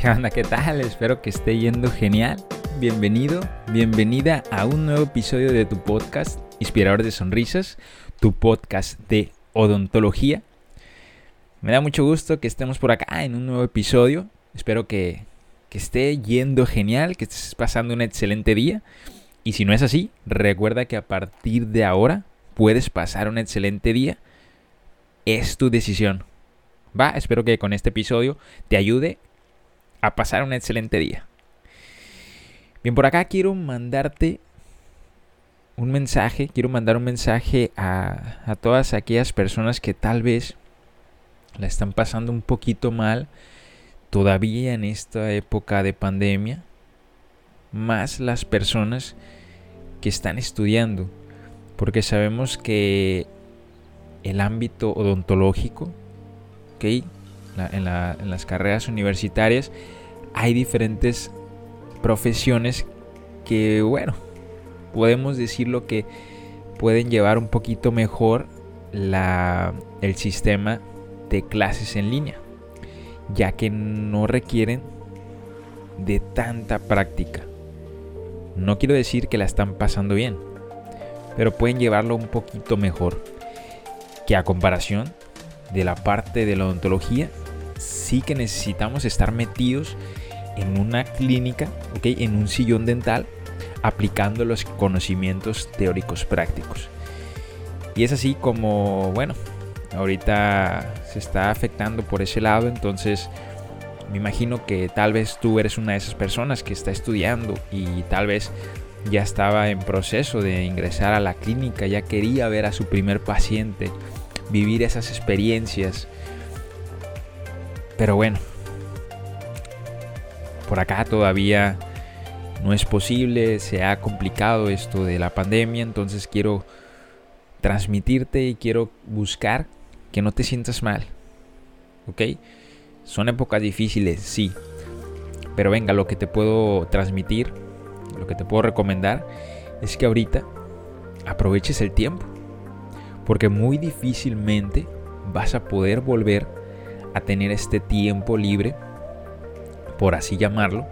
¿Qué onda? ¿Qué tal? Espero que esté yendo genial. Bienvenido, bienvenida a un nuevo episodio de tu podcast Inspirador de Sonrisas, tu podcast de odontología. Me da mucho gusto que estemos por acá en un nuevo episodio. Espero que, que esté yendo genial, que estés pasando un excelente día. Y si no es así, recuerda que a partir de ahora puedes pasar un excelente día. Es tu decisión. Va, espero que con este episodio te ayude a pasar un excelente día. Bien, por acá quiero mandarte un mensaje, quiero mandar un mensaje a, a, todas aquellas personas que tal vez la están pasando un poquito mal todavía en esta época de pandemia, más las personas que están estudiando, porque sabemos que el ámbito odontológico en, las carreras universitarias hay diferentes profesiones que, bueno, podemos decirlo que pueden llevar un poquito mejor la, el sistema de clases en línea, ya que no requieren de tanta práctica. No quiero decir que la están pasando bien, pero pueden llevarlo un poquito mejor que a comparación de la parte de la odontología, sí que necesitamos estar metidos en una clínica, ¿okay? en un sillón dental, aplicando los conocimientos teóricos prácticos. Y es así como, bueno, ahorita se está afectando por ese lado, entonces me imagino que tal vez tú eres una de esas personas que está estudiando y tal vez ya estaba en proceso de ingresar a la clínica, ya quería ver a su primer paciente vivir esas experiencias. Pero bueno, por acá todavía no es posible, se ha complicado esto de la pandemia, entonces quiero transmitirte y quiero buscar que no te sientas mal. ¿Ok? Son épocas difíciles, sí. Pero venga, lo que te puedo transmitir, lo que te puedo recomendar es que ahorita aproveches el tiempo porque muy difícilmente vas a poder volver a tener este tiempo libre, por así llamarlo.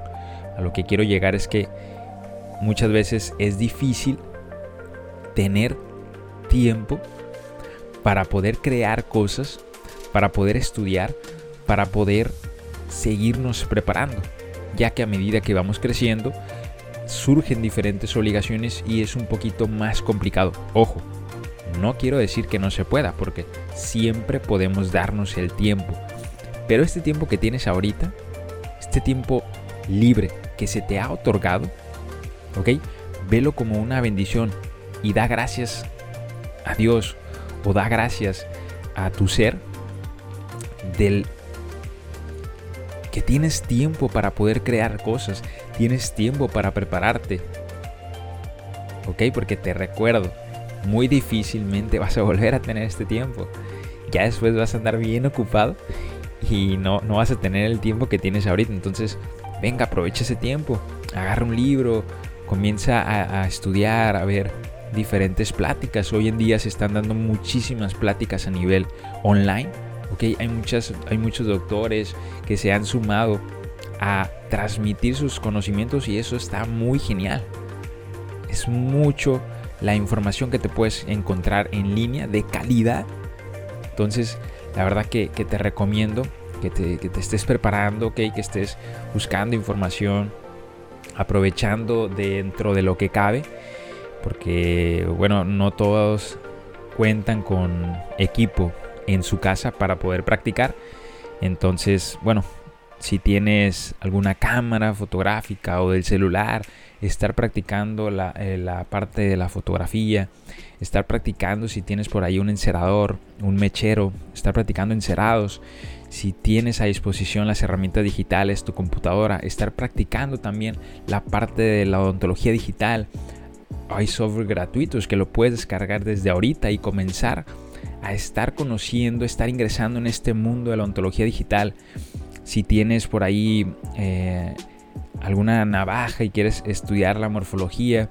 A lo que quiero llegar es que muchas veces es difícil tener tiempo para poder crear cosas, para poder estudiar, para poder seguirnos preparando, ya que a medida que vamos creciendo surgen diferentes obligaciones y es un poquito más complicado. Ojo, no quiero decir que no se pueda, porque siempre podemos darnos el tiempo. Pero este tiempo que tienes ahorita, este tiempo libre que se te ha otorgado, ¿ok? Velo como una bendición y da gracias a Dios o da gracias a tu ser del que tienes tiempo para poder crear cosas, tienes tiempo para prepararte. ¿Ok? Porque te recuerdo, muy difícilmente vas a volver a tener este tiempo. Ya después vas a andar bien ocupado y no, no vas a tener el tiempo que tienes ahorita. Entonces, venga, aprovecha ese tiempo. Agarra un libro, comienza a, estudiar, a ver diferentes pláticas. Hoy en día se están dando muchísimas pláticas a nivel online. Okay, hay, muchas, hay muchos doctores que se han sumado a transmitir sus conocimientos y eso está muy genial. Es mucho la información que te puedes encontrar en línea de calidad. Entonces, la verdad que, te recomiendo que te, estés preparando, que estés buscando información, aprovechando dentro de lo que cabe, porque bueno, no todos cuentan con equipo en su casa para poder practicar. Entonces, bueno, si tienes alguna cámara fotográfica o del celular, estar practicando eh, la, parte de la fotografía, estar practicando si tienes por ahí un encerador, un mechero, estar practicando encerados, si tienes a disposición las herramientas digitales, tu computadora, estar practicando también la parte de la odontología digital. Hay software gratuitos que lo puedes descargar desde ahorita y comenzar a estar conociendo, estar ingresando en este mundo de la odontología digital. Si tienes por ahí eh, alguna navaja y quieres estudiar la morfología,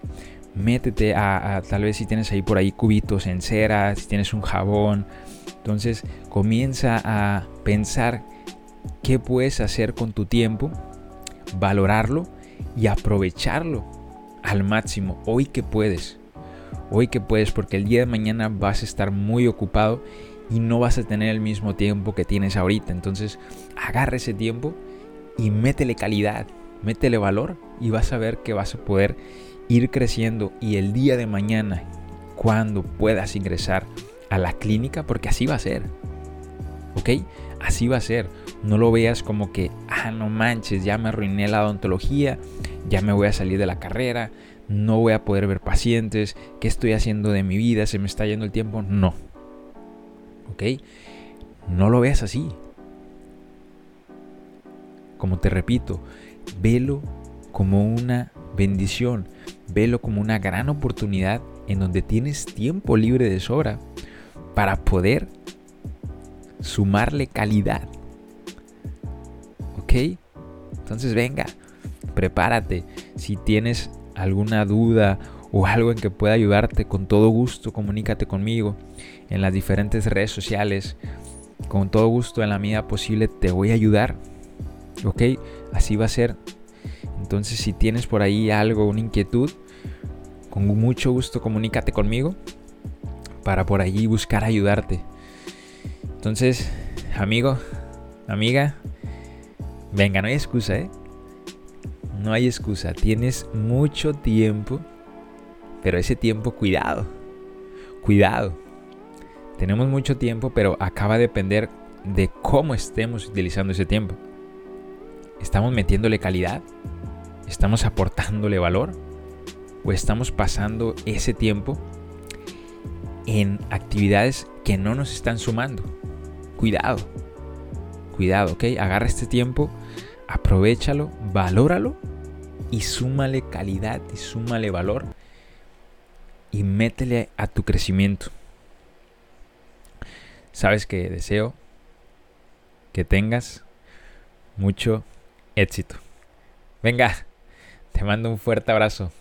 métete a, tal vez si tienes ahí por ahí cubitos en cera, si tienes un jabón. Entonces comienza a pensar qué puedes hacer con tu tiempo, valorarlo y aprovecharlo al máximo hoy que puedes. Hoy que puedes porque el día de mañana vas a estar muy ocupado y no vas a tener el mismo tiempo que tienes ahorita. Entonces, agarra ese tiempo y métele calidad, métele valor y vas a ver que vas a poder ir creciendo y el día de mañana, cuando puedas ingresar a la clínica, porque así va a ser, ¿ok? Así va a ser. No lo veas como que, ah, no manches, ya me arruiné la odontología, ya me voy a salir de la carrera, no voy a poder ver pacientes, ¿qué estoy haciendo de mi vida? ¿Se me está yendo el tiempo? No. ¿Ok? No lo veas así. Como te repito, velo como una bendición, velo como una gran oportunidad en donde tienes tiempo libre de sobra para poder sumarle calidad. ¿Ok? Entonces venga, prepárate. Si tienes alguna duda o algo en que pueda ayudarte, con todo gusto comunícate conmigo en las diferentes redes sociales. Con todo gusto en la medida posible te voy a ayudar. ¿Ok? Así va a ser. Entonces si tienes por ahí algo, una inquietud, con mucho gusto comunícate conmigo para por allí buscar ayudarte. Entonces, amigo, amiga, venga, no hay excusa, ¿eh? No hay excusa. Tienes mucho tiempo, pero ese tiempo, cuidado, cuidado. Tenemos mucho tiempo, pero acaba de depender de cómo estemos utilizando ese tiempo. ¿Estamos metiéndole calidad? ¿Estamos aportándole valor? ¿O estamos pasando ese tiempo en actividades que no nos están sumando? Cuidado, cuidado, ¿ok? Agarra este tiempo, aprovechalo, valóralo y súmale calidad y súmale valor y métele a tu crecimiento. Sabes que deseo que tengas mucho éxito. Venga, te mando un fuerte abrazo.